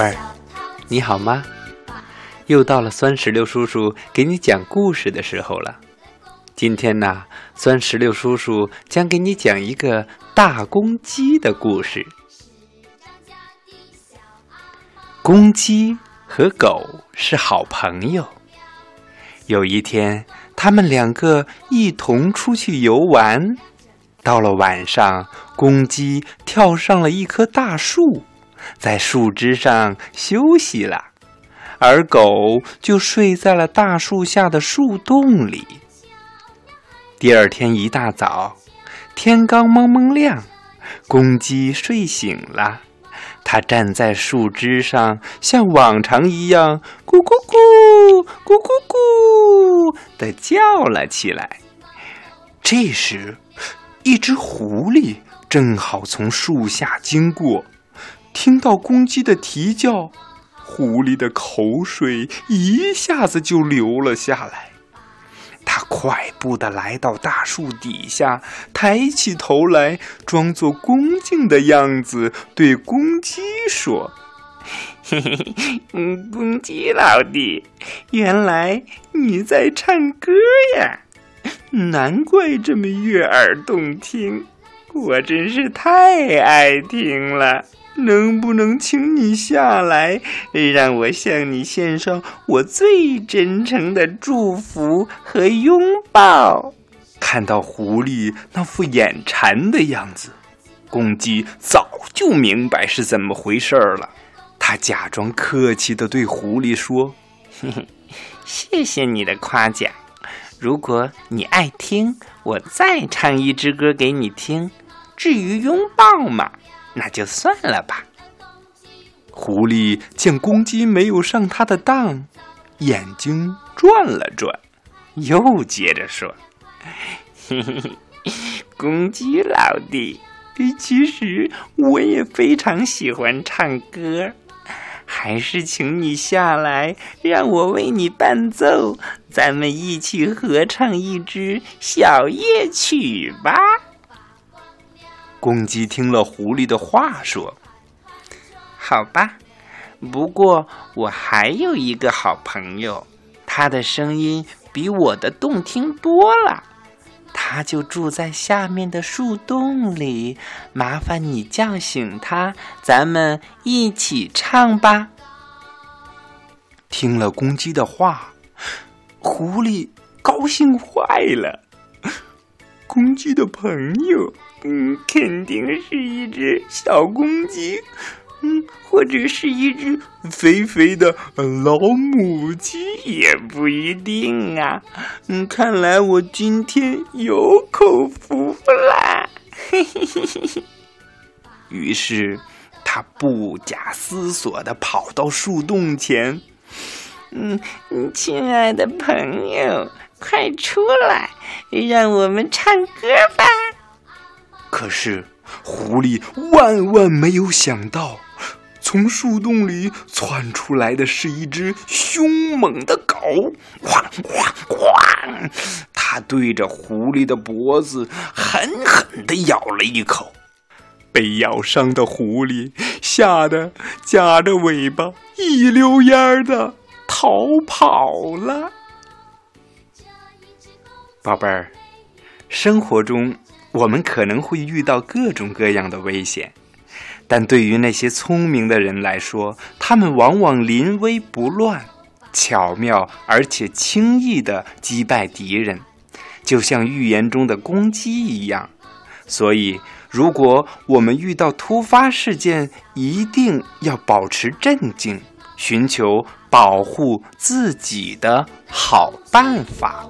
贝儿，你好吗？又到了酸石榴叔叔给你讲故事的时候了。今天呢，酸石榴叔叔将给你讲一个大公鸡的故事。公鸡和狗是好朋友。有一天，他们两个一同出去游玩。到了晚上，公鸡跳上了一棵大树，在树枝上休息了，而狗就睡在了大树下的树洞里。第二天一大早，天刚蒙蒙亮，公鸡睡醒了，它站在树枝上，像往常一样“咕咕咕，咕咕咕”的叫了起来。这时，一只狐狸正好从树下经过，听到公鸡的啼叫，狐狸的口水一下子就流了下来。它快步的来到大树底下，抬起头来，装作恭敬的样子，对公鸡说：“嘿嘿，嗯，公鸡老弟，原来你在唱歌呀。”难怪这么悦耳动听，我真是太爱听了。能不能请你下来，让我向你献上我最真诚的祝福和拥抱？看到狐狸那副眼馋的样子，公鸡早就明白是怎么回事了。他假装客气地对狐狸说：“嘿嘿，谢谢你的夸奖。”如果你爱听，我再唱一支歌给你听。至于拥抱嘛，那就算了吧。狐狸见公鸡没有上他的当，眼睛转了转，又接着说：“嘿嘿嘿，公鸡老弟，其实我也非常喜欢唱歌。”还是请你下来，让我为你伴奏，咱们一起合唱一支小夜曲吧。公鸡听了狐狸的话，说：“好吧，不过我还有一个好朋友，他的声音比我的动听多了。”他就住在下面的树洞里，麻烦你叫醒他，咱们一起唱吧。听了公鸡的话，狐狸高兴坏了。公鸡的朋友，嗯，肯定是一只小公鸡。嗯，或者是一只肥肥的老母鸡也不一定啊。嗯，看来我今天有口福啦。嘿嘿嘿嘿嘿。于是，他不假思索的跑到树洞前。嗯，亲爱的朋友，快出来，让我们唱歌吧。可是，狐狸万万没有想到。从树洞里窜出来的是一只凶猛的狗，哐哐哐！它对着狐狸的脖子狠狠地咬了一口。被咬伤的狐狸吓得夹着尾巴一溜烟儿的逃跑了。宝贝儿，生活中我们可能会遇到各种各样的危险。但对于那些聪明的人来说，他们往往临危不乱，巧妙而且轻易地击败敌人，就像寓言中的公鸡一样。所以，如果我们遇到突发事件，一定要保持镇静，寻求保护自己的好办法。